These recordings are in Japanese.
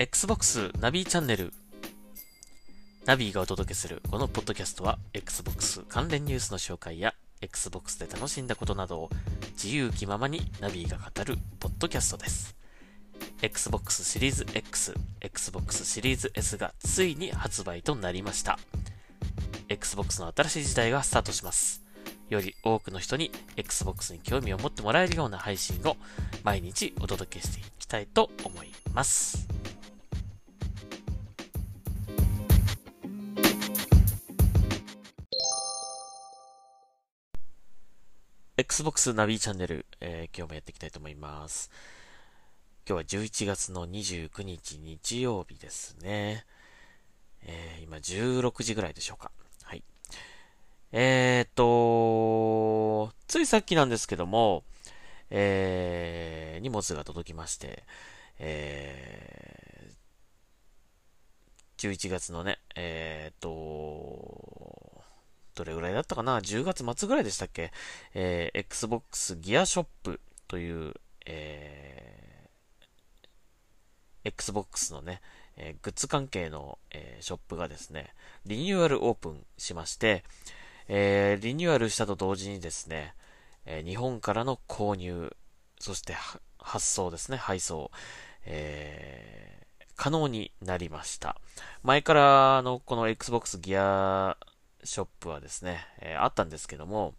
Xbox ナビチャンネルナビがお届けするこのポッドキャストは Xbox 関連ニュースの紹介や Xbox で楽しんだことなどを自由気ままにナビが語るポッドキャストです。Xbox シリーズ X、Xbox シリーズ S がついに発売となりました。Xbox の新しい時代がスタートします。より多くの人に Xbox に興味を持ってもらえるような配信を毎日お届けしていきたいと思います。Xbox ナビチャンネル、えー今日もやっていきたいと思います。今日は11月の29日日曜日ですね。えー今16時ぐらいでしょうか。はい。えーっと、ついさっきなんですけども、えー荷物が届きまして、えー11月のね、えーっと、どれぐらいだったかな ?10 月末ぐらいでしたっけ？えー Xbox ギアショップという、えー Xbox のね、えーグッズ関係の、えーショップがですね、リニューアルオープンしまして、えーリニューアルしたと同時にですね、えー日本からの購入、そして発送ですね、配送、えー可能になりました。前からのこの Xbox ギアショップはですね、えーあったんですけども、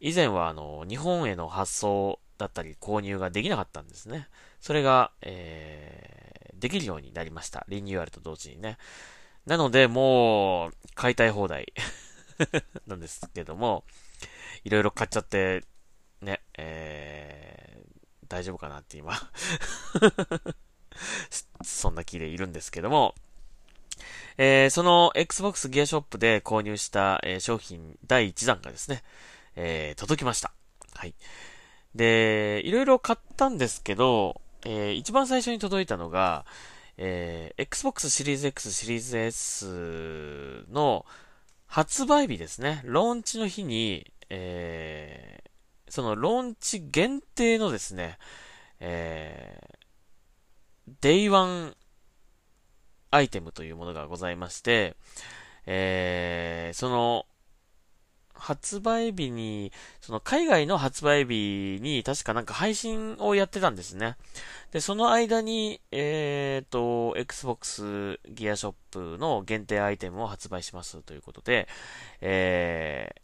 以前はあの、日本への発送だったり購入ができなかったんですね。それが、えーできるようになりました。リニューアルと同時にね。なので、もう、買いたい放題 なんですけども、いろいろ買っちゃって、ね、えー大丈夫かなって今 そんな気でいるんですけども、えーその Xbox ギアショップで購入した、えー商品第1弾がですね、えー届きました。はい。で、いろいろ買ったんですけど、えー一番最初に届いたのが、えー Xbox シリーズ X、シリーズ S の発売日ですね。ローンチの日に、えーそのローンチ限定のですね、えー、Day One アイテムというものがございまして、えー、その、発売日に、その海外の発売日に確かなんか配信をやってたんですね。で、その間に、えーと、Xbox ギアショップの限定アイテムを発売しますということで、え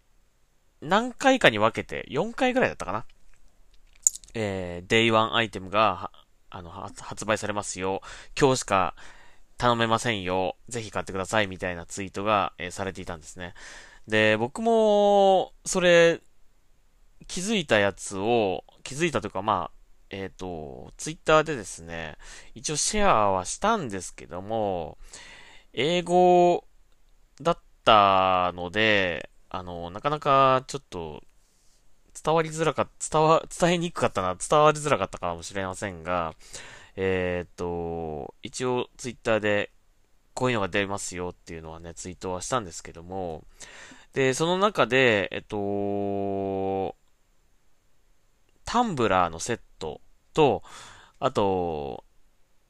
ー、何回かに分けて、4回ぐらいだったかな。えー、Day One アイテムが、あの、発売されますよ。今日しか頼めませんよ。ぜひ買ってください。みたいなツイートが、えーされていたんですね。で、僕も、それ、気づいたやつを、気づいたというか、まあ、えっ、と、ツイッターでですね、一応シェアはしたんですけども、英語だったので、あの、なかなかちょっと、伝わりづらかった、伝わ、伝えにくかったな、伝わりづらかったかもしれませんが、えっ、と、一応ツイッターで、こういうのが出ますよっていうのはね、ツイートはしたんですけども、で、その中で、えっと、タンブラーのセットと、あと、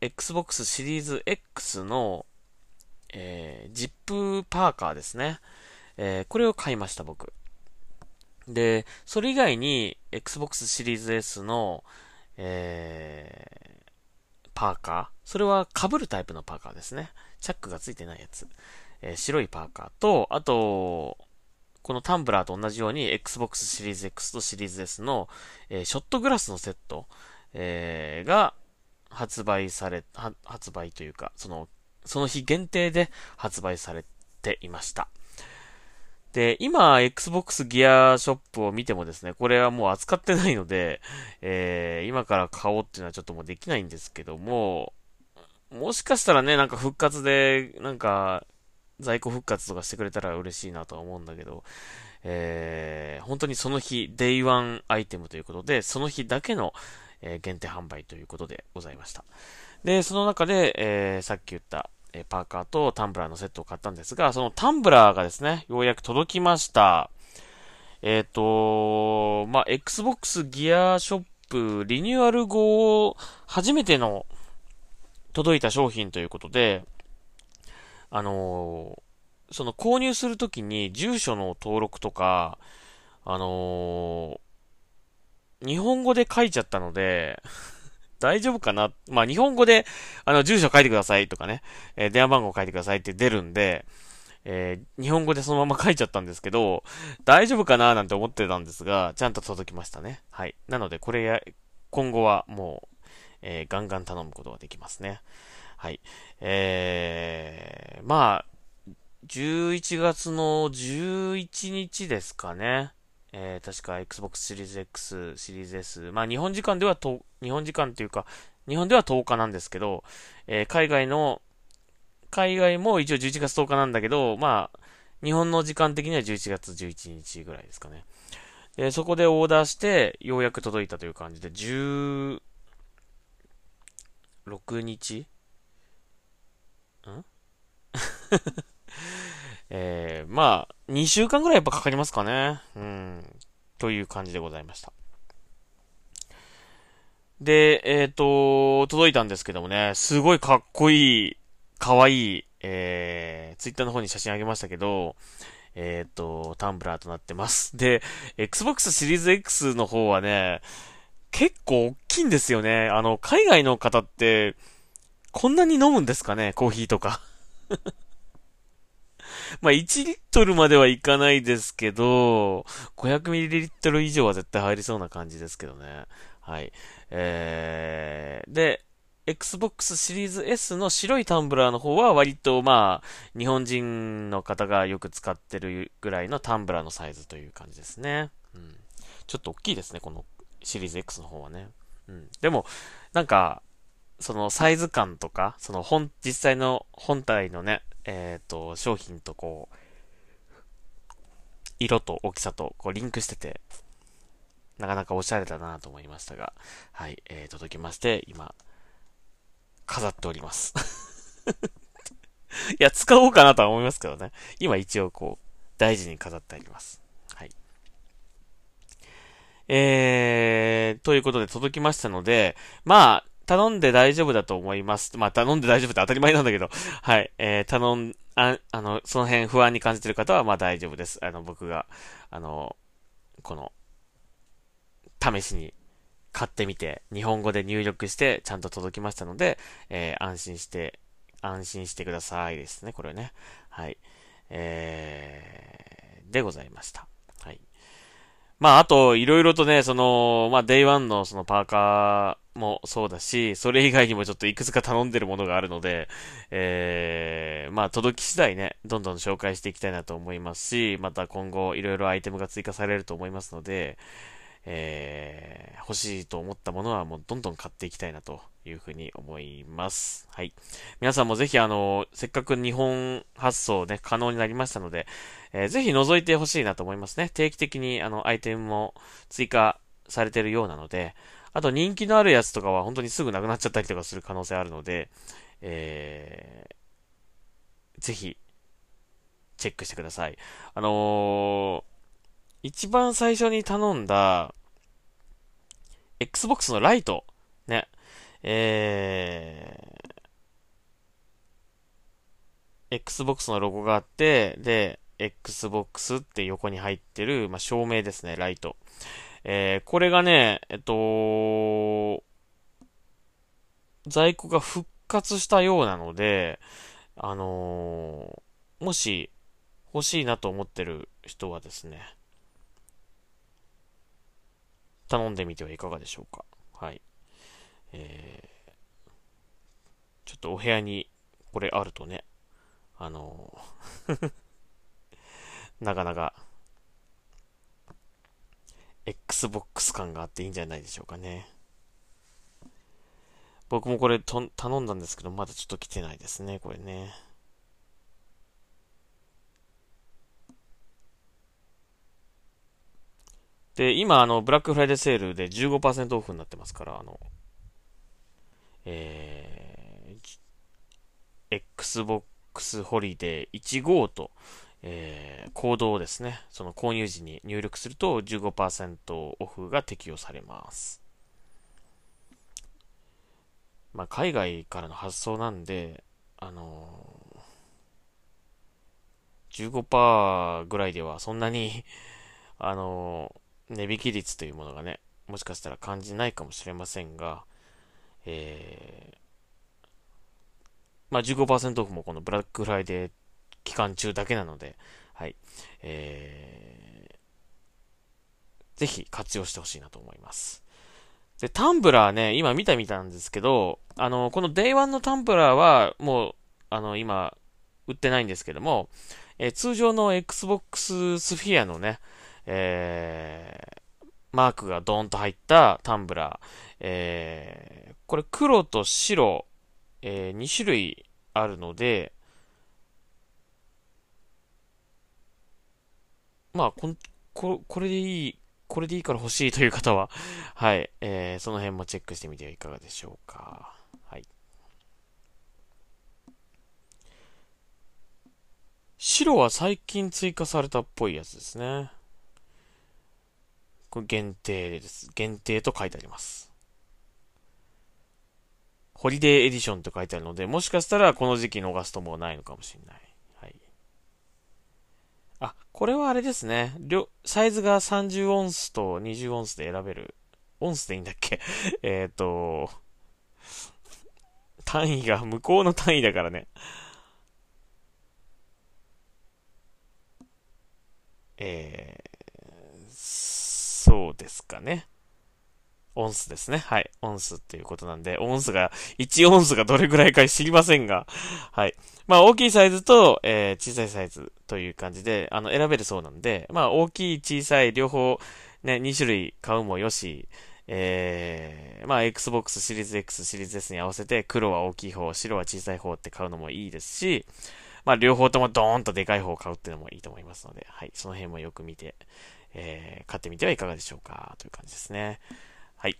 Xbox シリーズ X の、えー、ジップパーカーですね。えーこれを買いました、僕。で、それ以外に、Xbox シリーズ S の、えーパーカー。それは被るタイプのパーカーですね。チャックがついてないやつ。えー白いパーカーと、あと、このタンブラーと同じように Xbox シリーズ X とシリーズ S の、えーショットグラスのセット、えーが発売され、発売というか、その、その日限定で発売されていました。で、今、Xbox ギアショップを見てもですね、これはもう扱ってないので、えー今から買おうっていうのはちょっともうできないんですけども、もしかしたらね、なんか復活で、なんか、在庫復活とかしてくれたら嬉しいなとは思うんだけど、えー本当にその日、 Day One アイテムということで、その日だけの、えー限定販売ということでございました。で、その中で、えーさっき言った、えパーカーとタンブラーのセットを買ったんですが、そのタンブラーがですね、ようやく届きました。えっ、と、まあ、Xbox Gear ショップリニューアル後、初めての届いた商品ということで、あのー、その購入するときに住所の登録とか、あのー、日本語で書いちゃったので大丈夫かな？まあ、日本語で、あの、住所書いてくださいとかね、えー、電話番号書いてくださいって出るんで、えー、日本語でそのまま書いちゃったんですけど、大丈夫かな？なんて思ってたんですが、ちゃんと届きましたね。はい。なので、これや、今後はもう、えー、ガンガン頼むことができますね。はい。えー、まあ、11月の11日ですかね。えー、確か Xbox シリーズ X、シリーズ S。まあ、日本時間ではと、日本時間っていうか、日本では10日なんですけど、えー、海外の海外も一応11月10日なんだけど、まあ、日本の時間的には11月11日ぐらいですかね。で、そこでオーダーして、ようやく届いたという感じで、16日？ん？えー、まあ、2週間ぐらいやっぱかかりますかね。うん。という感じでございました。で、えっ、ー、と、届いたんですけどもね、すごいかっこいいかわいい、えー、ツイッターの方に写真あげましたけど、えっ、ー、と、タンブラーとなってます。で、Xbox シリーズ X の方はね、結構大きいんですよね。あの、海外の方って、こんなに飲むんですかねコーヒーとか。まあ、1リットルまではいかないですけど、500ミリリットル以上は絶対入りそうな感じですけどね。はい。えー、で、Xbox シリーズ S の白いタンブラーの方は割とまあ、日本人の方がよく使ってるぐらいのタンブラーのサイズという感じですね。うん。ちょっと大きいですね、このシリーズ X の方はね。うん。でも、なんか、そのサイズ感とか、その本、実際の本体のね、えっ、ー、と、商品とこう、色と大きさとこうリンクしてて、なかなかおしゃれだなと思いましたが、はい、えー、届きまして、今、飾っております いや、使おうかなとは思いますけどね。今一応こう、大事に飾ってあります。はい。えー、ということで届きましたので、まあ、頼んで大丈夫だと思います。まあ、頼んで大丈夫って当たり前なんだけど、はい。えー、頼ん、あ、あの、その辺不安に感じてる方は、まあ大丈夫です。あの、僕が、あの、この、試しに買ってみて、日本語で入力して、ちゃんと届きましたので、えー、安心して、安心してくださいですね、これね。はい。えー、でございました。まあ、あと、いろいろとね、その、まあ、 Day One のそのパーカーもそうだし、それ以外にもちょっといくつか頼んでるものがあるので、えー、まあ、届き次第ね、どんどん紹介していきたいなと思いますし、また今後いろいろアイテムが追加されると思いますので、えー、欲しいと思ったものはもうどんどん買っていきたいなというふうに思います。はい。皆さんもぜひあの、せっかく日本発送ね、可能になりましたので、えー、ぜひ覗いてほしいなと思いますね。定期的にあの、アイテムも追加されてるようなので、あと人気のあるやつとかは本当にすぐなくなっちゃったりとかする可能性あるので、えー、ぜひ、チェックしてください。あのー一番最初に頼んだ、Xbox のライト、ね、えー、Xbox のロゴがあって、で、Xbox って横に入ってる、まあ、照明ですね、ライト。えー、これがね、えっと、在庫が復活したようなので、あのー、もし欲しいなと思ってる人はですね、頼んでみてはいかがでしょうか。はい。えー、ちょっとお部屋にこれあるとね、あの なかなか、Xbox 感があっていいんじゃないでしょうかね。僕もこれ頼んだんですけど、まだちょっと来てないですね、これね。で、今、あの、ブラックフライデーセールで15%オフになってますから、あの、えー、Xbox ホリデー15と、えー、コードをですね、その購入時に入力すると15%オフが適用されます。まあ、海外からの発想なんで、あのー、15%ぐらいではそんなにあのー、値引き率というものがね、もしかしたら感じないかもしれませんが、えー、まあ15%オフもこのブラックフライデー期間中だけなので、はい、えー、ぜひ活用してほしいなと思います。で、タンブラーね、今見たみたんですけど、あの、この Day1 のタンブラーは、もう、あの、今、売ってないんですけども、えー、通常の Xbox スフィアのね、えー、マークがドーンと入ったタンブラー、えー、これ黒と白、えー、2種類あるので、まあ、こここれでいいこれでいいから欲しいという方は、はい、えー、その辺もチェックしてみてはいかがでしょうか。はい。白は最近追加されたっぽいやつですね。これ限定です。限定と書いてあります。ホリデーエディションと書いてあるので、もしかしたらこの時期逃すともうないのかもしれない。はいあ、これはあれですね。サイズが30オンスと20オンスで選べる。オンスでいいんだっけ？えっと、単位が向こうの単位だからね。えー、そうですかね。オンスですね。はい。オンスっていうことなんで、オンスが、1オンスがどれぐらいか知りませんが、はい。まあ、大きいサイズと、えー、小さいサイズという感じで、あの、選べるそうなんで、まあ、大きい、小さい、両方、ね、2種類買うもよし、えー、まあ、Xbox シリーズ X、シリーズ S に合わせて、黒は大きい方、白は小さい方って買うのもいいですし、まあ、両方ともドーンとでかい方を買うっていうのもいいと思いますので、はい。その辺もよく見て、えー、買ってみてはいかがでしょうか、という感じですね。はい。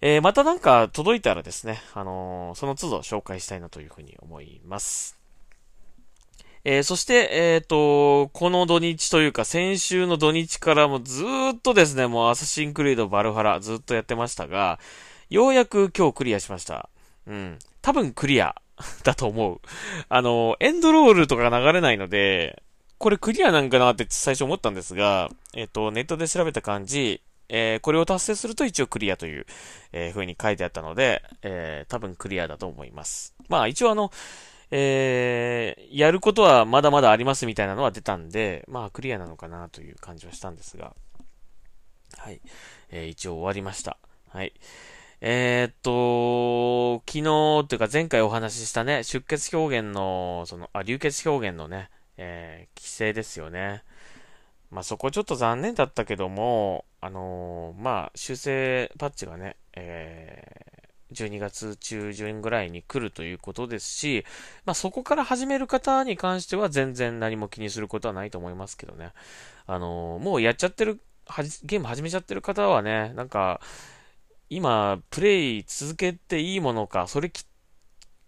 えー、またなんか届いたらですね、あのー、その都度紹介したいなというふうに思います。えー、そして、えっ、と、この土日というか、先週の土日からもずっとですね、もうアサシンクリードバルハラずっとやってましたが、ようやく今日クリアしました。うん。多分クリア だと思う。あの、エンドロールとかが流れないので、これクリアなんかなって最初思ったんですが、えっ、と、ネットで調べた感じ、えー、これを達成すると一応クリアという、えー、風に書いてあったので、えー、多分クリアだと思います。まあ一応あの、えー、やることはまだまだありますみたいなのは出たんで、まあクリアなのかなという感じはしたんですが、はい。えー、一応終わりました。はい。えー、っと、昨日というか前回お話ししたね、出血表現の、その、あ、流血表現のね、えー、規制ですよね。まあ、そこちょっと残念だったけども、あのー、まあ、修正パッチがね、えー、12月中旬ぐらいに来るということですし、まあ、そこから始める方に関しては全然何も気にすることはないと思いますけどね。あのー、もうやっちゃってる、ゲーム始めちゃってる方はね、なんか、今、プレイ続けていいものか、それ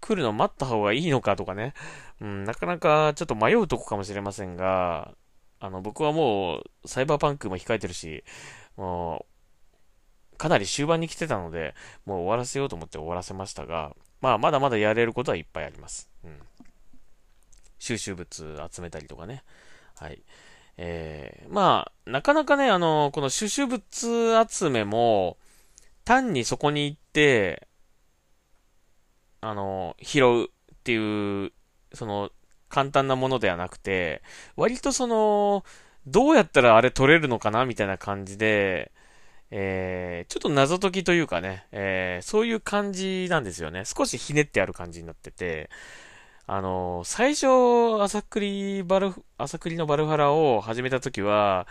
来るの待った方がいいのかとかね、うん、なかなかちょっと迷うとこかもしれませんが、あの、僕はもう、サイバーパンクも控えてるし、もう、かなり終盤に来てたので、もう終わらせようと思って終わらせましたが、まあ、まだまだやれることはいっぱいあります。うん。収集物集めたりとかね。はい。えー、まあ、なかなかね、あの、この収集物集めも、単にそこに行って、あの、拾うっていう、その、簡単なものではなくて、割とその、どうやったらあれ取れるのかなみたいな感じで、えー、ちょっと謎解きというかね、えー、そういう感じなんですよね。少しひねってある感じになってて、あのー、最初、朝栗バル、朝栗のバルハラを始めた時は、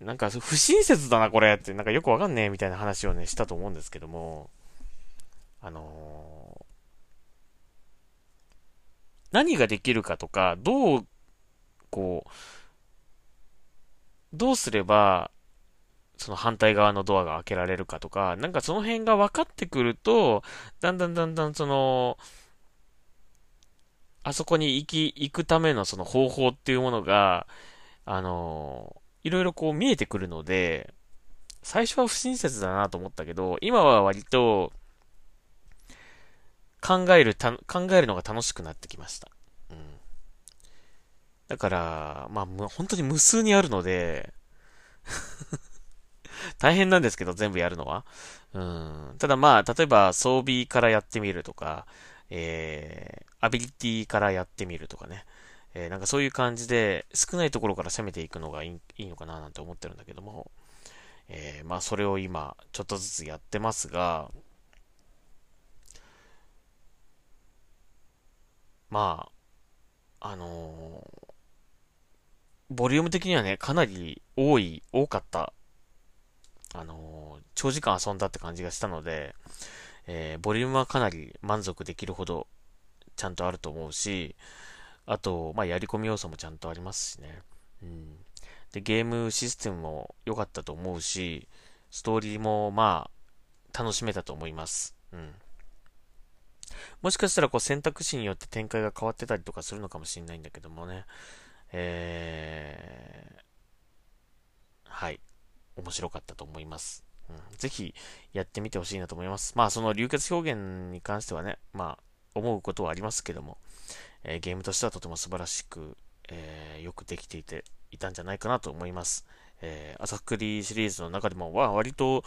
なんか不親切だなこれって、なんかよくわかんねえみたいな話をね、したと思うんですけども、あの何ができるかとか、どう、こう、どうすれば、その反対側のドアが開けられるかとか、なんかその辺が分かってくると、だんだんだんだんその、あそこに行き、行くためのその方法っていうものが、あの、いろいろこう見えてくるので、最初は不親切だなと思ったけど、今は割と、考える、考えるのが楽しくなってきました。うん。だから、まあ、本当に無数にあるので 大変なんですけど、全部やるのは。うん。ただまあ、例えば装備からやってみるとか、えー、アビリティからやってみるとかね。えー、なんかそういう感じで、少ないところから攻めていくのがいいいいのかななんて思ってるんだけども、えー、まあそれを今、ちょっとずつやってますが、まあ、あのー、ボリューム的にはね、かなり多い、多かった、あのー、長時間遊んだって感じがしたので、えー、ボリュームはかなり満足できるほどちゃんとあると思うし、あと、まあ、やり込み要素もちゃんとありますしね。うん。で、ゲームシステムも良かったと思うし、ストーリーも、まあ、楽しめたと思います。うん。もしかしたら、こう、選択肢によって展開が変わってたりとかするのかもしれないんだけどもね。えー、はい。面白かったと思います。うん、ぜひやってみてほしいなと思います。まあその流血表現に関してはね、まあ思うことはありますけども、えー、ゲームとしてはとても素晴らしく、えー、よくできていて、いたんじゃないかなと思います。えー、朝栗シリーズの中でも、は割と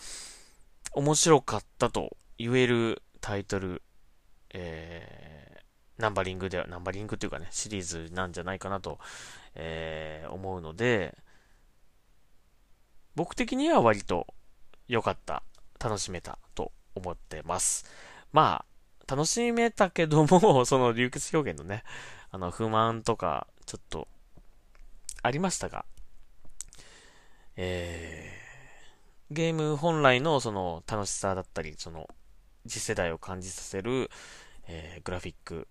面白かったと言えるタイトル、えー、ナンバリングでは、ナンバリングというかね、シリーズなんじゃないかなと、えー、思うので、僕的には割と良かった、楽しめたと思ってます。まあ、楽しめたけども、その流血表現のね、あの、不満とか、ちょっと、ありましたが、えー、ゲーム本来のその楽しさだったり、その次世代を感じさせる、えー、グラフィック、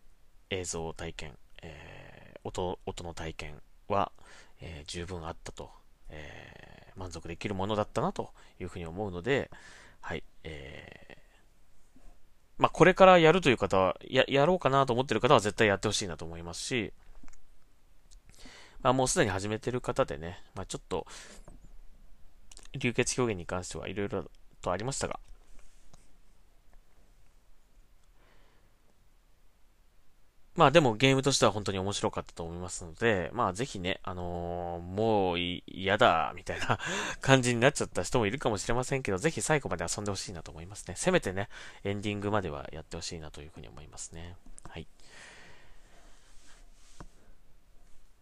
映像体験、えー、音、音の体験は、えー、十分あったと、え満足できるものだったなというふうに思うので、はい、えまあ、これからやるという方は、や、やろうかなと思ってる方は絶対やってほしいなと思いますし、まあ、もうすでに始めてる方でね、まあ、ちょっと、流血表現に関してはいろいろとありましたが、まあでもゲームとしては本当に面白かったと思いますので、まあぜひね、あのー、もう嫌だ、みたいな 感じになっちゃった人もいるかもしれませんけど、ぜひ最後まで遊んでほしいなと思いますね。せめてね、エンディングまではやってほしいなというふうに思いますね。はい。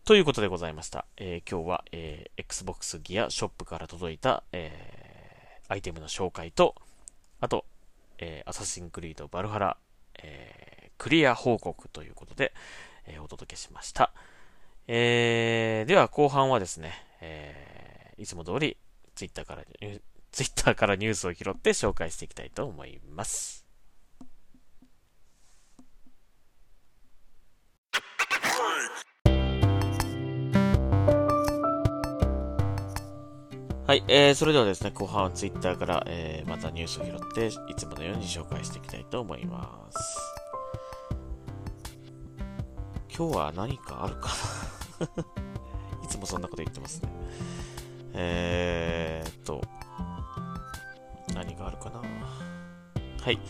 ということでございました。えー、今日は、えー、Xbox ギアショップから届いた、えー、アイテムの紹介と、あと、えー、アサシンクリードバルハラ、えー、クリア報告ということで、えー、お届けしました。えー、では後半はですね、えー、いつも通り Twitter から、Twitter からニュースを拾って紹介していきたいと思います。はい、えー、それではですね、後半は Twitter から、えー、またニュースを拾って、いつものように紹介していきたいと思います。今日は何かあるかな？いつもそんなこと言ってますね。えーっと、何があるかな？はい。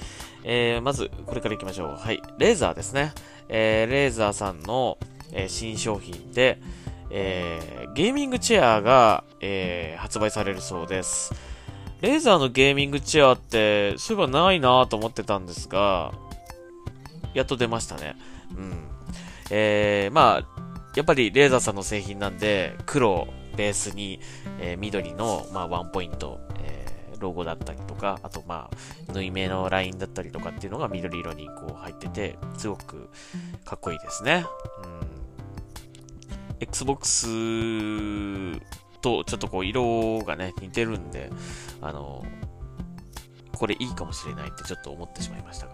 えー、まず、これから行きましょう。はい。レーザーですね。えー、レーザーさんの、えー、新商品で、えー、ゲーミングチェアが、えー、発売されるそうです。レーザーのゲーミングチェアって、そういえばないなと思ってたんですが、やっと出ましたね。うん。えー、まあ、やっぱりレーザーさんの製品なんで、黒ベースに、えー、緑の、まあ、ワンポイント、えー、ロゴだったりとか、あと、まあ、縫い目のラインだったりとかっていうのが緑色にこう入ってて、すごくかっこいいですね。うん Xbox とちょっとこう色がね、似てるんで、あの、これいいかもしれないってちょっと思ってしまいましたが。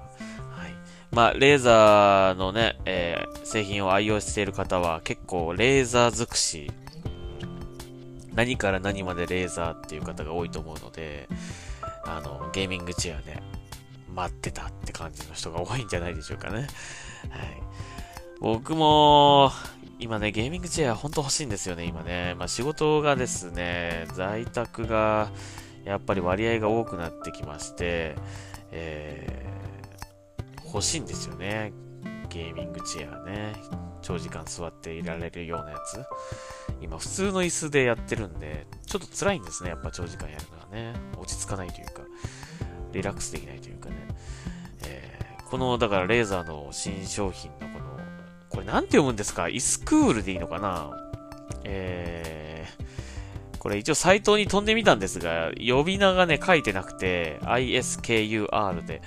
まあ、レーザーのね、えー、製品を愛用している方は結構レーザー尽くし、何から何までレーザーっていう方が多いと思うので、あの、ゲーミングチェアね、待ってたって感じの人が多いんじゃないでしょうかね。はい。僕も、今ね、ゲーミングチェア本当欲しいんですよね、今ね。まあ仕事がですね、在宅がやっぱり割合が多くなってきまして、えー、欲しいんですよね。ゲーミングチェアね。長時間座っていられるようなやつ。今、普通の椅子でやってるんで、ちょっと辛いんですね。やっぱ長時間やるのはね。落ち着かないというか、リラックスできないというかね。えー、この、だからレーザーの新商品のこの、これなんて読むんですか？イスクールでいいのかな？えー、これ一応サイトに飛んでみたんですが、呼び名がね、書いてなくて、ISKUR で、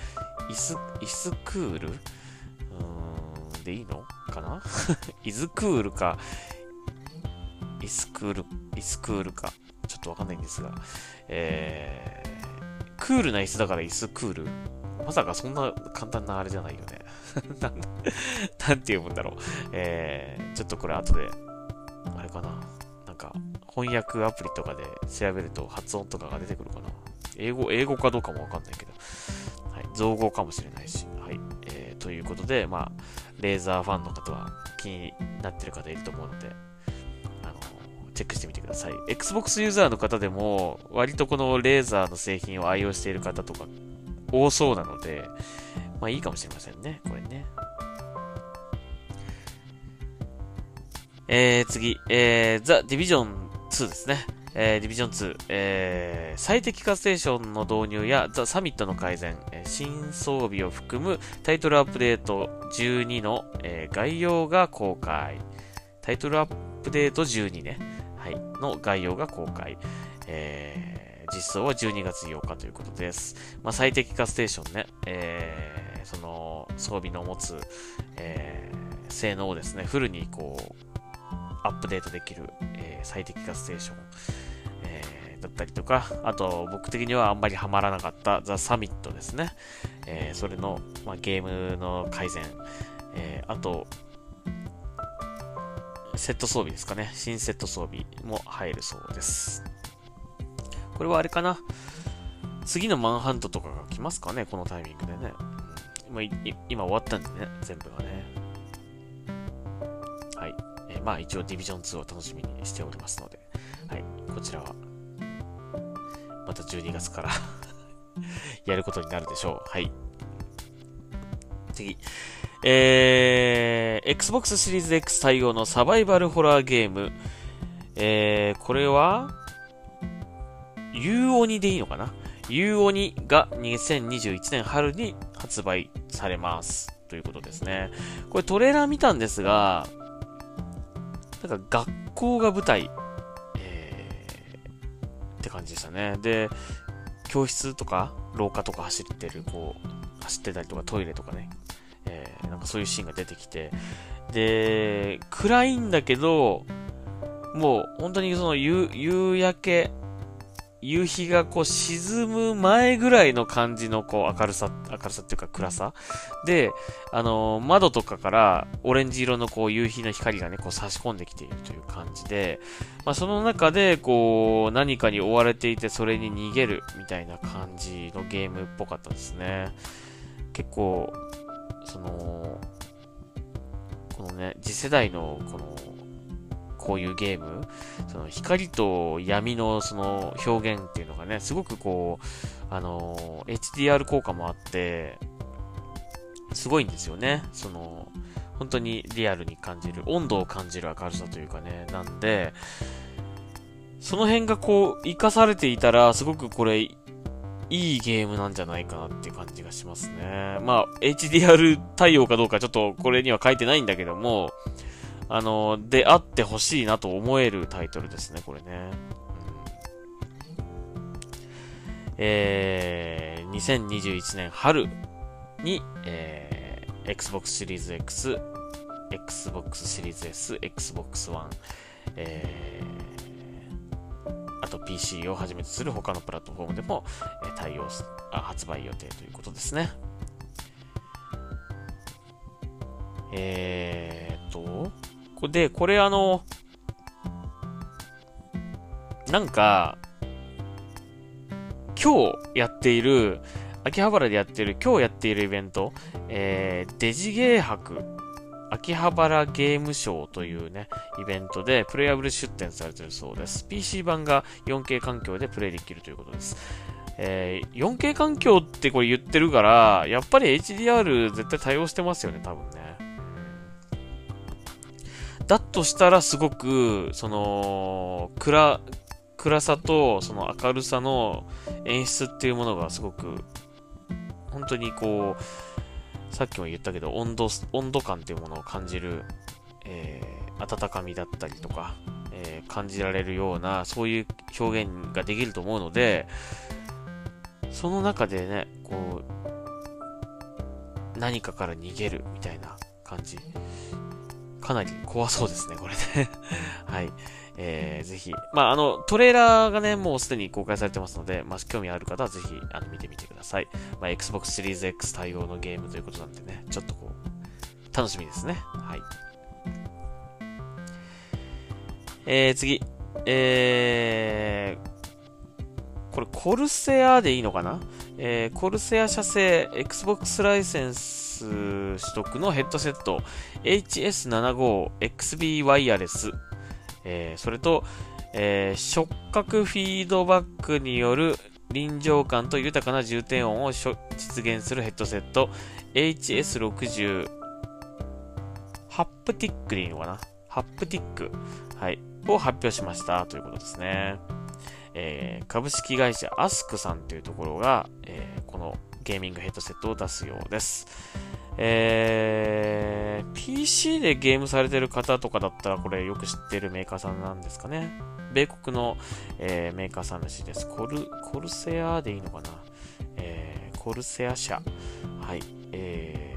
イス、イスクール？うーん、でいいのかな？イズクールか、イスクール、イスクールか、ちょっとわかんないんですが、えー、クールな椅子だからイスクール？まさかそんな簡単なあれじゃないよね。なん、なんて読むんだろう。えー、ちょっとこれ後で、あれかな？なんか、翻訳アプリとかで調べると発音とかが出てくるかな？英語、英語かどうかもわかんないけど。造語かもしれないし。はい。えー、ということで、まあ、レーザーファンの方は気になってる方いると思うので、あの、チェックしてみてください。Xbox ユーザーの方でも、割とこのレーザーの製品を愛用している方とか多そうなので、まあいいかもしれませんね。これね。えー、次、えー、ザ・ディビジョン2ですね。えー、ディビジョン2、えー、最適化ステーションの導入やザ・サミットの改善、えー、新装備を含むタイトルアップデート12の、えー、概要が公開。タイトルアップデート12ね。はい。の概要が公開。えー、実装は12月8日ということです。まあ、最適化ステーションね。えー、その装備の持つ、えー、性能をですね、フルにこう、アップデートできる、えー、最適化ステーション、えー、だったりとか、あと僕的にはあんまりハマらなかったザ・サミットですね。え、それの、まあ、ゲームの改善、え、あと、セット装備ですかね。新セット装備も入るそうです。これはあれかな次のマンハントとかが来ますかねこのタイミングでね。今終わったんでね、全部がね。まあ一応ディビジョン2を楽しみにしておりますので、はい。こちらは、また12月から やることになるでしょう。はい。次。えー、Xbox シリーズ X 対応のサバイバルホラーゲーム。えー、これは、U 鬼でいいのかな ?U 鬼が2021年春に発売されます。ということですね。これトレーラー見たんですが、なんか学校が舞台、えー、って感じでしたね。で、教室とか廊下とか走ってる、こう、走ってたりとかトイレとかね、えー、なんかそういうシーンが出てきて、で、暗いんだけど、もう本当にその夕焼け、夕日がこう沈む前ぐらいの感じのこう明るさ、明るさっていうか暗さで、あのー、窓とかからオレンジ色のこう夕日の光がね、こう差し込んできているという感じで、まあその中でこう何かに追われていてそれに逃げるみたいな感じのゲームっぽかったですね。結構、その、このね、次世代のこのこういうゲーム、その光と闇のその表現っていうのがね、すごくこう、あの、HDR 効果もあって、すごいんですよね。その、本当にリアルに感じる、温度を感じる明るさというかね、なんで、その辺がこう、活かされていたら、すごくこれ、いいゲームなんじゃないかなっていう感じがしますね。まあ、HDR 対応かどうかちょっとこれには書いてないんだけども、あの、であってほしいなと思えるタイトルですね、これね。えー、2021年春に、えー、Xbox シリーズ X、Xbox シリーズ S、Xbox One、えー、あと PC をはじめとする他のプラットフォームでも、えー、対応あ、発売予定ということですね。えーと、で、これあの、なんか、今日やっている、秋葉原でやってる、今日やっているイベント、えー、デジゲー博、秋葉原ゲームショーというね、イベントでプレイアブル出展されてるそうです。PC 版が 4K 環境でプレイできるということです。えー、4K 環境ってこれ言ってるから、やっぱり HDR 絶対対応してますよね、多分ね。だとしたらすごく、その、暗、暗さとその明るさの演出っていうものがすごく、本当にこう、さっきも言ったけど、温度、温度感っていうものを感じる、えー、温かみだったりとか、えー、感じられるような、そういう表現ができると思うので、その中でね、こう、何かから逃げるみたいな感じ。かなり怖そうですね、これね はい。えー、ぜひ。まあ、あの、トレーラーがね、もうすでに公開されてますので、まあ、興味ある方はぜひ、あの、見てみてください。まあ、Xbox Series X 対応のゲームということなんでね、ちょっとこう、楽しみですね。はい。えー、次。えー、これ、コルセアでいいのかな？えー、コルセア社製 Xbox ライセンス取得のヘッドセット。HS75XB ワイヤレス、えー、それと、えー、触覚フィードバックによる臨場感と豊かな重低音を実現するヘッドセット。HS60 ハップティックでいいのかな？ハプティック、はい、を発表しました。ということですね。えー、株式会社アスクさんというところが、えー、このゲーミングヘッドセットを出すようです。えー、PC でゲームされてる方とかだったらこれよく知ってるメーカーさんなんですかね。米国の、えー、メーカーさんらしいです。コル、コルセアでいいのかな？えー、コルセア社。はい。え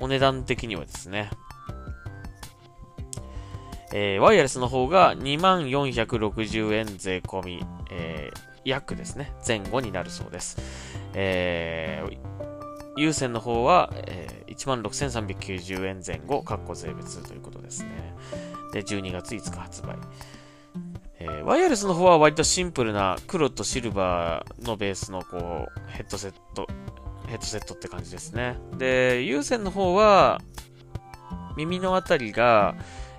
ー、お値段的にはですね、えー、ワイヤレスの方が2460円税込み、えー、約ですね、前後になるそうです。えー、有線の方は、えー、16,390円前後、括弧税別ということですね。で、12月5日発売。えー、ワイヤレスの方は割とシンプルな黒とシルバーのベースのこう、ヘッドセット、ヘッドセットって感じですね。で、有線の方は、耳のあたりが、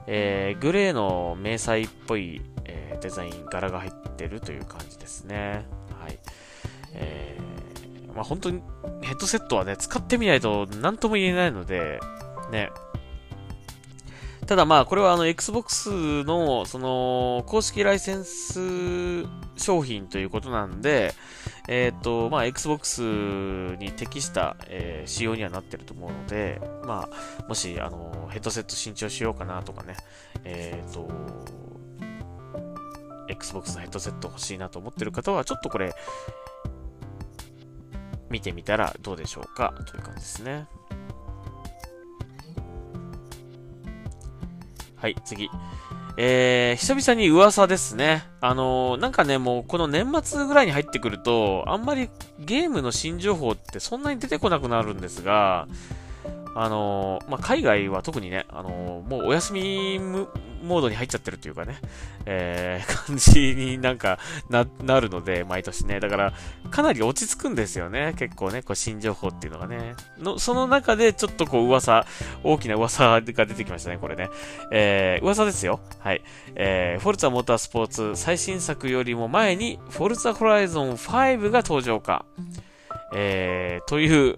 えー、グレーの迷彩っぽい、えー、デザイン、柄が入ってるという感じですね。はい。えー、まあ、本当にヘッドセットはね、使ってみないと何とも言えないので、ね。ただまあ、これはあの、Xbox の、その、公式ライセンス商品ということなんで、えっ、ー、と、まあ、Xbox に適した、えー、仕様にはなってると思うので、まあ、もし、あの、ヘッドセット新調しようかなとかね、えっ、ー、と、Xbox のヘッドセット欲しいなと思ってる方は、ちょっとこれ、見てみたらどうでしょうかという感じですね。はい、次。えー、久々に噂ですね。あのー、なんかね、もうこの年末ぐらいに入ってくると、あんまりゲームの新情報ってそんなに出てこなくなるんですが、あのー、まあ、海外は特にね、あの、もうお休みモードに入っちゃってるっていうかね、えー、感じになんかな、なるので、毎年ね。だから、かなり落ち着くんですよね。結構ね、こう、新情報っていうのがね。の、その中で、ちょっとこう、噂、大きな噂が出てきましたね、これね。えー、噂ですよ。はい。えー、フォルツァモータースポーツ最新作よりも前に、フォルツァホライゾン5が登場か。えー、という、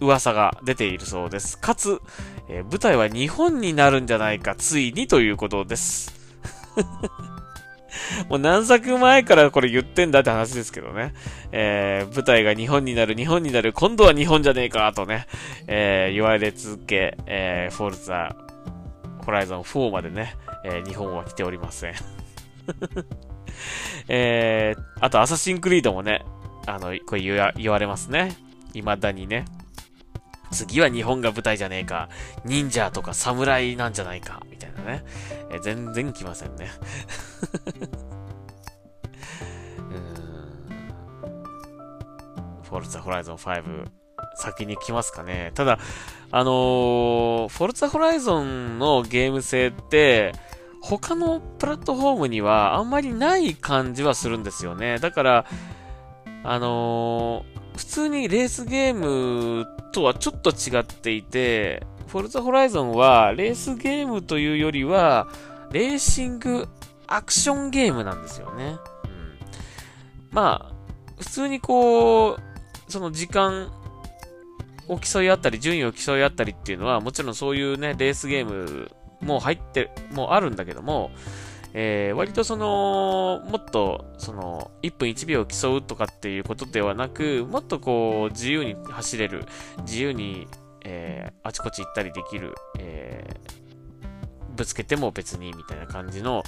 噂が出ているそうです。かつ、えー、舞台は日本になるんじゃないか、ついにということです。もう何作前からこれ言ってんだって話ですけどね。えー、舞台が日本になる、日本になる、今度は日本じゃねえか、とね、えー、言われ続け、えー、フォルツァ、ホライゾン4までね、えー、日本は来ておりません。えー、あと、アサシンクリードもね、あの、これ言わ言われますね。未だにね。次は日本が舞台じゃねえか、忍者とか侍なんじゃないか、みたいなね。え全然来ませんね。うん。フォルツァホライゾン5、先に来ますかね。ただ、あのー、フォルツァホライゾンのゲーム性って、他のプラットフォームにはあんまりない感じはするんですよね。だから、あのー普通にレースゲームとはちょっと違っていて、フォルツァホライゾンはレースゲームというよりは、レーシングアクションゲームなんですよね。うん。まあ、普通にこう、その時間を競い合ったり、順位を競い合ったりっていうのは、もちろんそういうね、レースゲームも入って、もあるんだけども、えー、割とその、もっと、その、1分1秒競うとかっていうことではなく、もっとこう、自由に走れる、自由に、えー、あちこち行ったりできる、えー、ぶつけても別にみたいな感じの、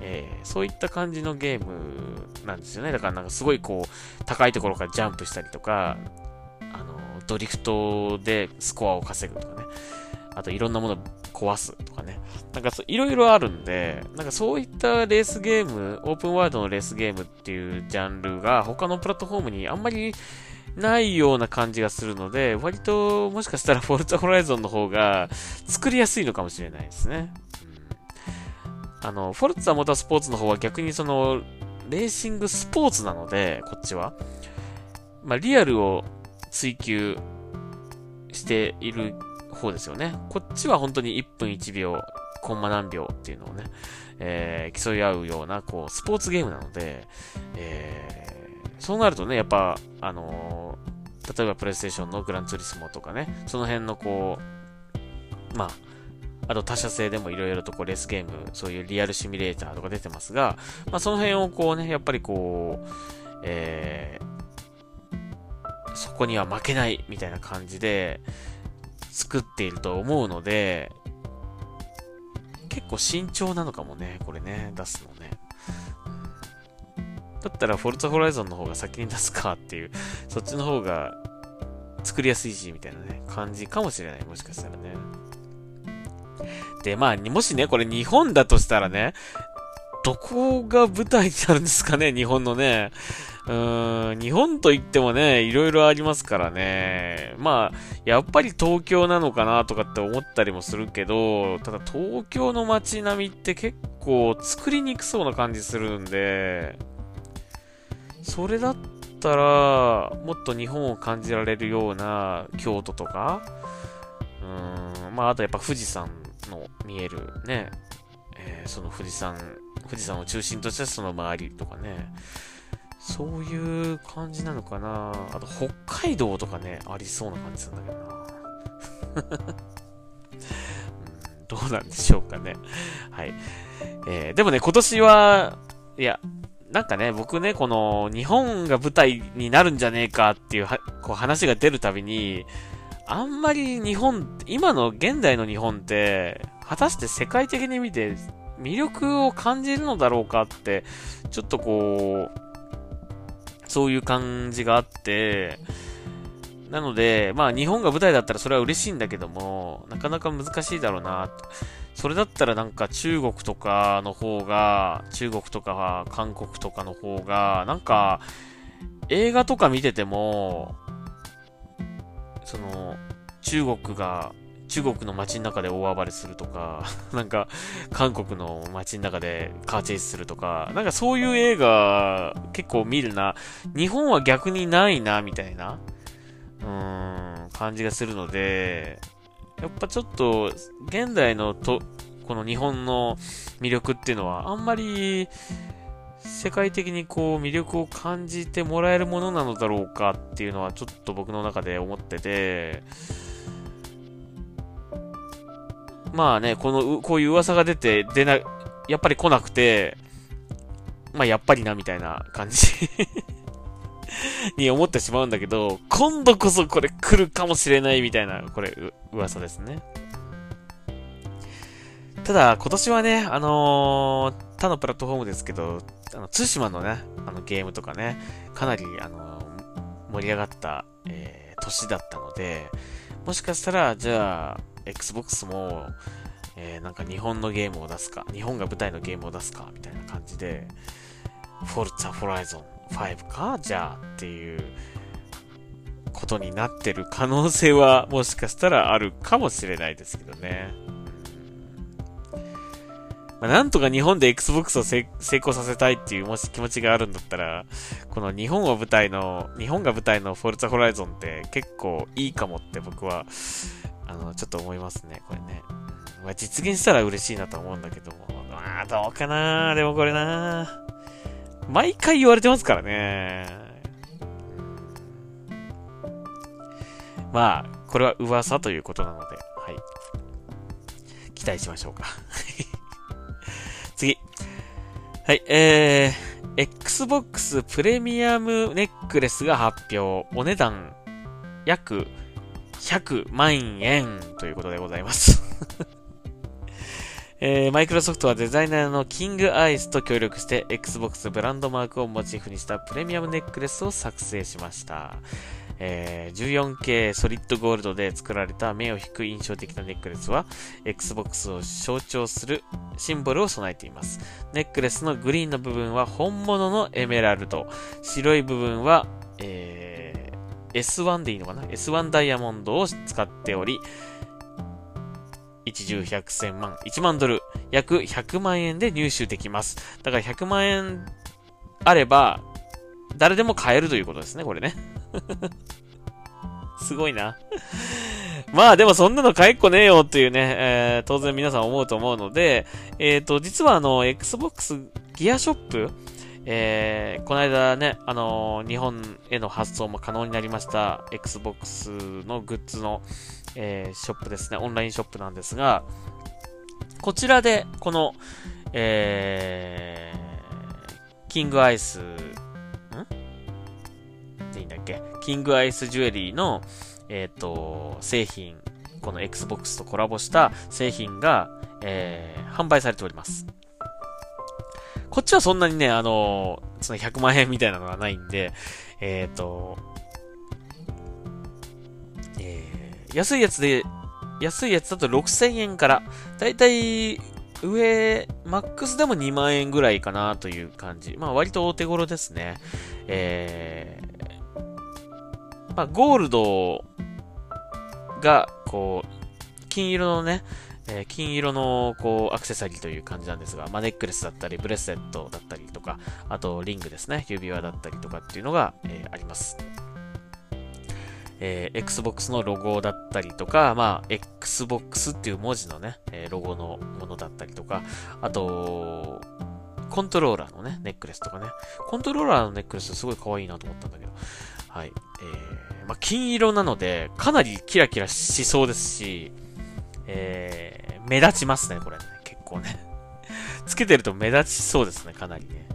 えー、そういった感じのゲームなんですよね。だからなんかすごいこう、高いところからジャンプしたりとか、あの、ドリフトでスコアを稼ぐとかね。あといろんなもの壊すとかね。なんかいろいろあるんで、なんかそういったレースゲーム、オープンワールドのレースゲームっていうジャンルが他のプラットフォームにあんまりないような感じがするので、割ともしかしたらフォルツァホライゾンの方が作りやすいのかもしれないですね。うん、あの、フォルツァモータースポーツの方は逆にその、レーシングスポーツなので、こっちは。まあ、リアルを追求している方ですよね。こっちは本当に1分1秒、コンマ何秒っていうのをね、えー、競い合うような、こう、スポーツゲームなので、えー、そうなるとね、やっぱ、あのー、例えばプレイステーションのグランツーリスモとかね、その辺のこう、まあ、あと他社製でもいろいろとこうレースゲーム、そういうリアルシミュレーターとか出てますが、まあその辺をこうね、やっぱりこう、えー、そこには負けないみたいな感じで、作っていると思うので、結構慎重なのかもね、これね、出すのね。だったら、フォルツホライゾンの方が先に出すかっていう、そっちの方が作りやすいし、みたいなね、感じかもしれない、もしかしたらね。で、まあ、もしね、これ日本だとしたらね、どこが舞台になるんですかね、日本のね。うん、日本といってもね、いろいろありますからね。まあ、やっぱり東京なのかなとかって思ったりもするけど、ただ東京の街並みって結構作りにくそうな感じするんで、それだったら、もっと日本を感じられるような京都とか、うん、まああとやっぱ富士山の見えるね、えー、その富士山富士山を中心としたその周りとかね、そういう感じなのかな。あと、北海道とかね、ありそうな感じなんだけどな。うん、どうなんでしょうかね。はい。えー、でもね、今年は、いや、なんかね、僕ね、この、日本が舞台になるんじゃねえかっていうは、こう話が出るたびに、あんまり日本、今の現代の日本って、果たして世界的に見て魅力を感じるのだろうかって、ちょっとこう、そういう感じがあって、なので、まあ日本が舞台だったらそれは嬉しいんだけども、なかなか難しいだろうな。それだったらなんか中国とかの方が、中国とか韓国とかの方が、なんか映画とか見てても、その、中国が中国の街の中で大暴れするとか、なんか、韓国の街の中でカーチェイスするとか、なんかそういう映画結構見るな。日本は逆にないな、みたいな、うーん、感じがするので、やっぱちょっと、現代のと、この日本の魅力っていうのは、あんまり、世界的にこう魅力を感じてもらえるものなのだろうかっていうのはちょっと僕の中で思ってて、まあね、この、こういう噂が出て、出な、やっぱり来なくて、まあやっぱりな、みたいな感じ に思ってしまうんだけど、今度こそこれ来るかもしれないみたいな、これ、噂ですね。ただ、今年はね、あのー、他のプラットフォームですけど、あの、対馬のね、あのゲームとかね、かなり、あのー、盛り上がった、えー、年だったので、もしかしたら、じゃあ、Xbox も、えー、なんか日本のゲームを出すか、日本が舞台のゲームを出すか、みたいな感じで、フォルツァホライゾン5か？じゃあっていうことになってる可能性はもしかしたらあるかもしれないですけどね。まあ、なんとか日本で Xbox を成功させたいっていうもし気持ちがあるんだったら、この日本を舞台の、日本が舞台のフォルツァホライゾンって結構いいかもって僕はあの、ちょっと思いますね、これね。まあ、実現したら嬉しいなと思うんだけども、まあ、どうかなでもこれな毎回言われてますからね。まあ、これは噂ということなので、はい。期待しましょうか。次。はい、えー、Xbox プレミアムネックレスが発表。お値段、約100万円ということでございます えー、マイクロソフトはデザイナーのキングアイスと協力して Xbox ブランドマークをモチーフにしたプレミアムネックレスを作成しました。えー、14K ソリッドゴールドで作られた目を引く印象的なネックレスは Xbox を象徴するシンボルを備えています。ネックレスのグリーンの部分は本物のエメラルド、白い部分は、えー、S1 でいいのかな ?S1 ダイヤモンドを使っており、一重百千万、1万ドル、約100万円で入手できます。だから100万円あれば、誰でも買えるということですね、これね。すごいな。まあでもそんなの買えっこねえよっていうね、えー、当然皆さん思うと思うので、えっ、ー、と、実はあの、Xbox ギアショップ、えー、この間ね、あのー、日本への発送も可能になりました Xbox のグッズの、えー、ショップですね、オンラインショップなんですが、こちらで、この、えー、キングアイス、だっけ？キングアイスジュエリーの、えっ、ー、と、製品、この Xbox とコラボした製品が、えー、販売されております。こっちはそんなにね、あの、その100万円みたいなのがないんで、えっ、ー、と、えー、安いやつで、安いやつだと6000円から、だいたい上、マックスでも2万円ぐらいかなという感じ。まあ割とお手頃ですね。え、まあゴールドが、こう、金色のね、えー、金色の、こう、アクセサリーという感じなんですが、まあ、ネックレスだったり、ブレスレットだったりとか、あと、リングですね、指輪だったりとかっていうのが、えー、あります。えー、Xbox のロゴだったりとか、まあ、Xbox っていう文字のね、えロゴのものだったりとか、あと、コントローラーのね、ネックレスとかね。コントローラーのネックレスすごい可愛いなと思ったんだけど。はい。えー、まあ、金色なので、かなりキラキラしそうですし、えー、目立ちますね、これね。結構ね。つけてると目立ちそうですね、かなりね。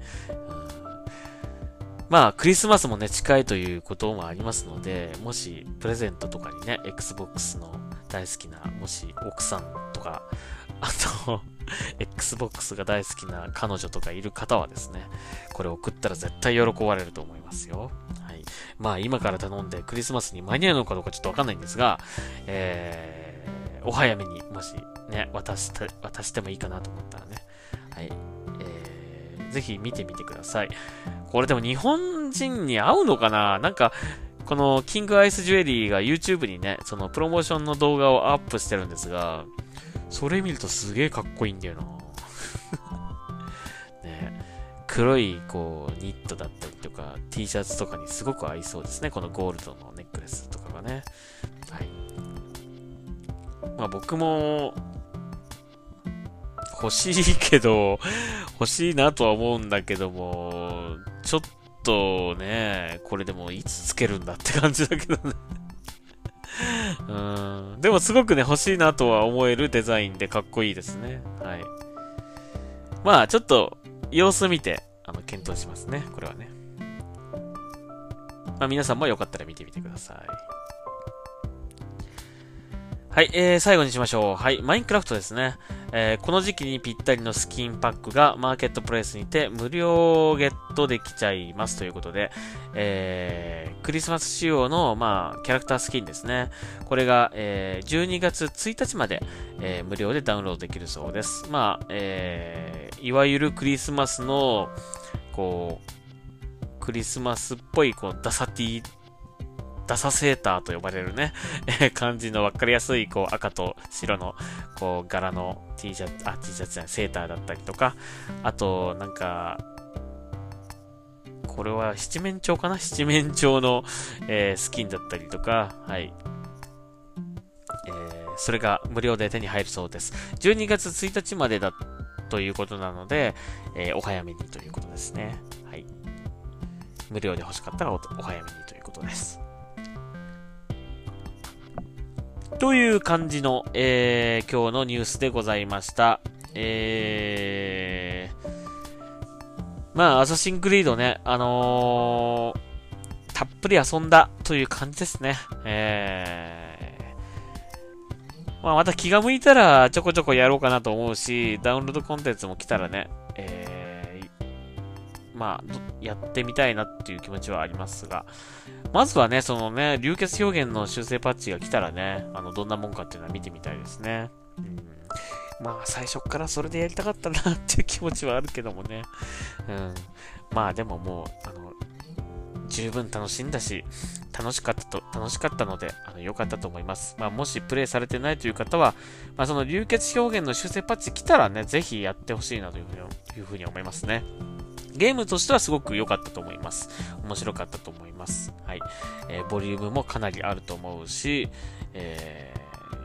まあ、クリスマスもね、近いということもありますので、もし、プレゼントとかにね、Xbox の大好きな、もし、奥さんとか、あと Xbox が大好きな彼女とかいる方はですね、これ送ったら絶対喜ばれると思いますよ。まあ、今から頼んでクリスマスに間に合うのかどうかちょっとわかんないんですが、えー、お早めにもしね、渡して、渡してもいいかなと思ったらね。はい。えー、ぜひ見てみてください。これでも日本人に合うのかな？なんか、このキングアイスジュエリーが YouTube にね、そのプロモーションの動画をアップしてるんですが、それ見るとすげえかっこいいんだよな黒い、こう、ニットだったりとか、T シャツとかにすごく合いそうですね。このゴールドのネックレスとかがね。はい。まあ僕も、欲しいけど、欲しいなとは思うんだけども、ちょっとね、これでもいつつけるんだって感じだけどね うん。でもすごくね、欲しいなとは思えるデザインでかっこいいですね。はい。まあ、ちょっと、様子見て、検討しますね。これはね。まあ、皆さんもよかったら見てみてください。はい、えー、最後にしましょう。はい、マインクラフトですね。えー、この時期にぴったりのスキンパックがマーケットプレイスにて無料ゲットできちゃいますということで、えー、クリスマス仕様の、まあ、キャラクタースキンですね。これが、えー、12月1日まで、え、無料でダウンロードできるそうです。まあ、えー、いわゆるクリスマスの、こう、クリスマスっぽい、こう、ダサティダサセーターと呼ばれるね、え 感じの分かりやすい、こう、赤と白の、こう、柄の T シャツ、あ、T シャツじゃない、セーターだったりとか、あと、なんか、これは七面鳥かな？七面鳥の、えー、スキンだったりとか、はい。えー、それが無料で手に入るそうです。12月1日までだっということなので、えー、お早めにということですね。はい。無料で欲しかったらお早めにということです。という感じの、えー、今日のニュースでございました。えー、まあ、アサシンクリードね、あのー、たっぷり遊んだという感じですね。えー、まあ、また気が向いたらちょこちょこやろうかなと思うし、ダウンロードコンテンツも来たらね、えー、まあ、やってみたいなっていう気持ちはありますが、まずはね、そのね、流血表現の修正パッチが来たらね、あの、どんなもんかっていうのは見てみたいですね。うん。まあ、最初からそれでやりたかったなっていう気持ちはあるけどもね。うん。まあ、でももう、あの、十分楽しんだし、楽しかったと、楽しかったので、あの、良かったと思います。まあ、もしプレイされてないという方は、まあ、その流血表現の修正パッチ来たらね、ぜひやってほしいなというふうに思いますね。ゲームとしてはすごく良かったと思います。面白かったと思います。はい。えー、ボリュームもかなりあると思うし、え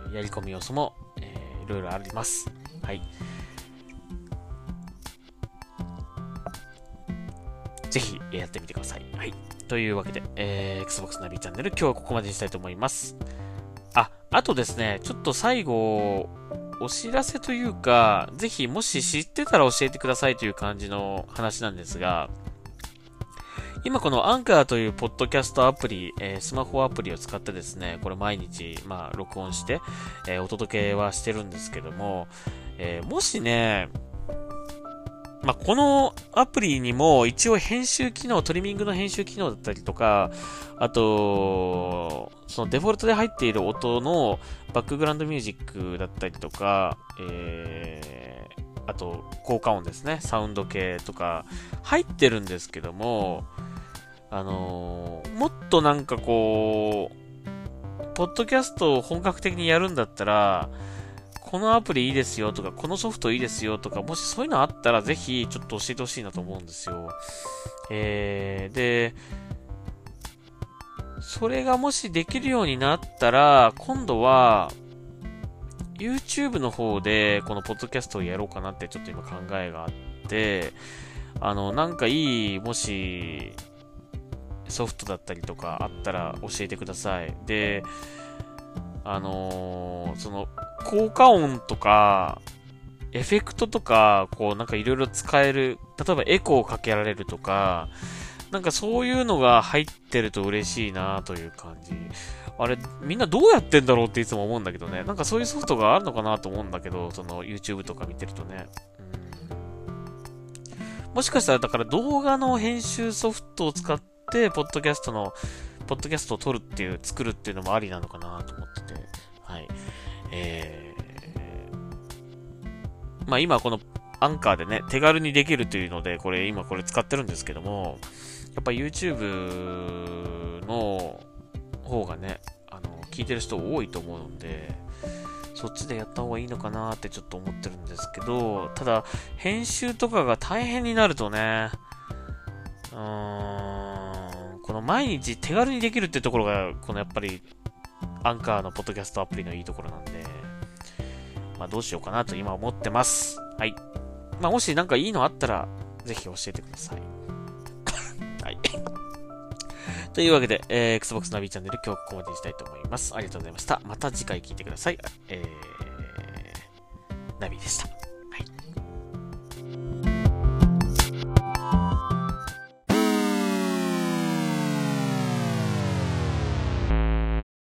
ー、やり込み要素も、えー、いろいろあります。はい。ぜひやってみてください。はい。というわけで、えー、Xbox ナビチャンネル今日はここまでにしたいと思います。あ、あとですね、ちょっと最後、お知らせというか、ぜひもし知ってたら教えてくださいという感じの話なんですが、今このアンカーというポッドキャストアプリ、えー、スマホアプリを使ってですね、これ毎日、まあ、録音して、えー、お届けはしてるんですけども、えー、もしね、まあ、このアプリにも一応編集機能、トリミングの編集機能だったりとか、あと、そのデフォルトで入っている音のバックグラウンドミュージックだったりとか、えー、あと、効果音ですね、サウンド系とか。入ってるんですけども、あのー、もっとなんかこう、ポッドキャストを本格的にやるんだったら、このアプリいいですよとか、このソフトいいですよとか、もしそういうのあったらぜひちょっと教えてほしいなと思うんですよ。えー、で、それがもしできるようになったら、今度は、YouTube の方でこのポッドキャストをやろうかなってちょっと今考えがあって、あの、なんかいい、もし、ソフトだったりとかあったら教えてください。で、あのー、その、効果音とか、エフェクトとか、こうなんかいろいろ使える、例えばエコーをかけられるとか、なんかそういうのが入ってると嬉しいなという感じ。あれ、みんなどうやってんだろうっていつも思うんだけどね。なんかそういうソフトがあるのかなと思うんだけど、その YouTube とか見てるとね。うん、もしかしたらだから動画の編集ソフトを使って、ポッドキャストの、ポッドキャストを撮るっていう、作るっていうのもありなのかなと思ってて。はい。えー、まあ今このアンカーでね、手軽にできるというので、これ今これ使ってるんですけども、やっぱ YouTube の方がね、あの、聞いてる人多いと思うんで、そっちでやった方がいいのかなってちょっと思ってるんですけど、ただ、編集とかが大変になるとね、うーん、毎日手軽にできるってところが、このやっぱりアンカーのポッドキャストアプリのいいところなんで、まあどうしようかなと今思ってます。はい。まあもしなんかいいのあったら、ぜひ教えてください。はい。というわけで、えー、Xbox ナビチャンネル今日ここまでにしたいと思います。ありがとうございました。また次回聞いてください。えー、ナビでした。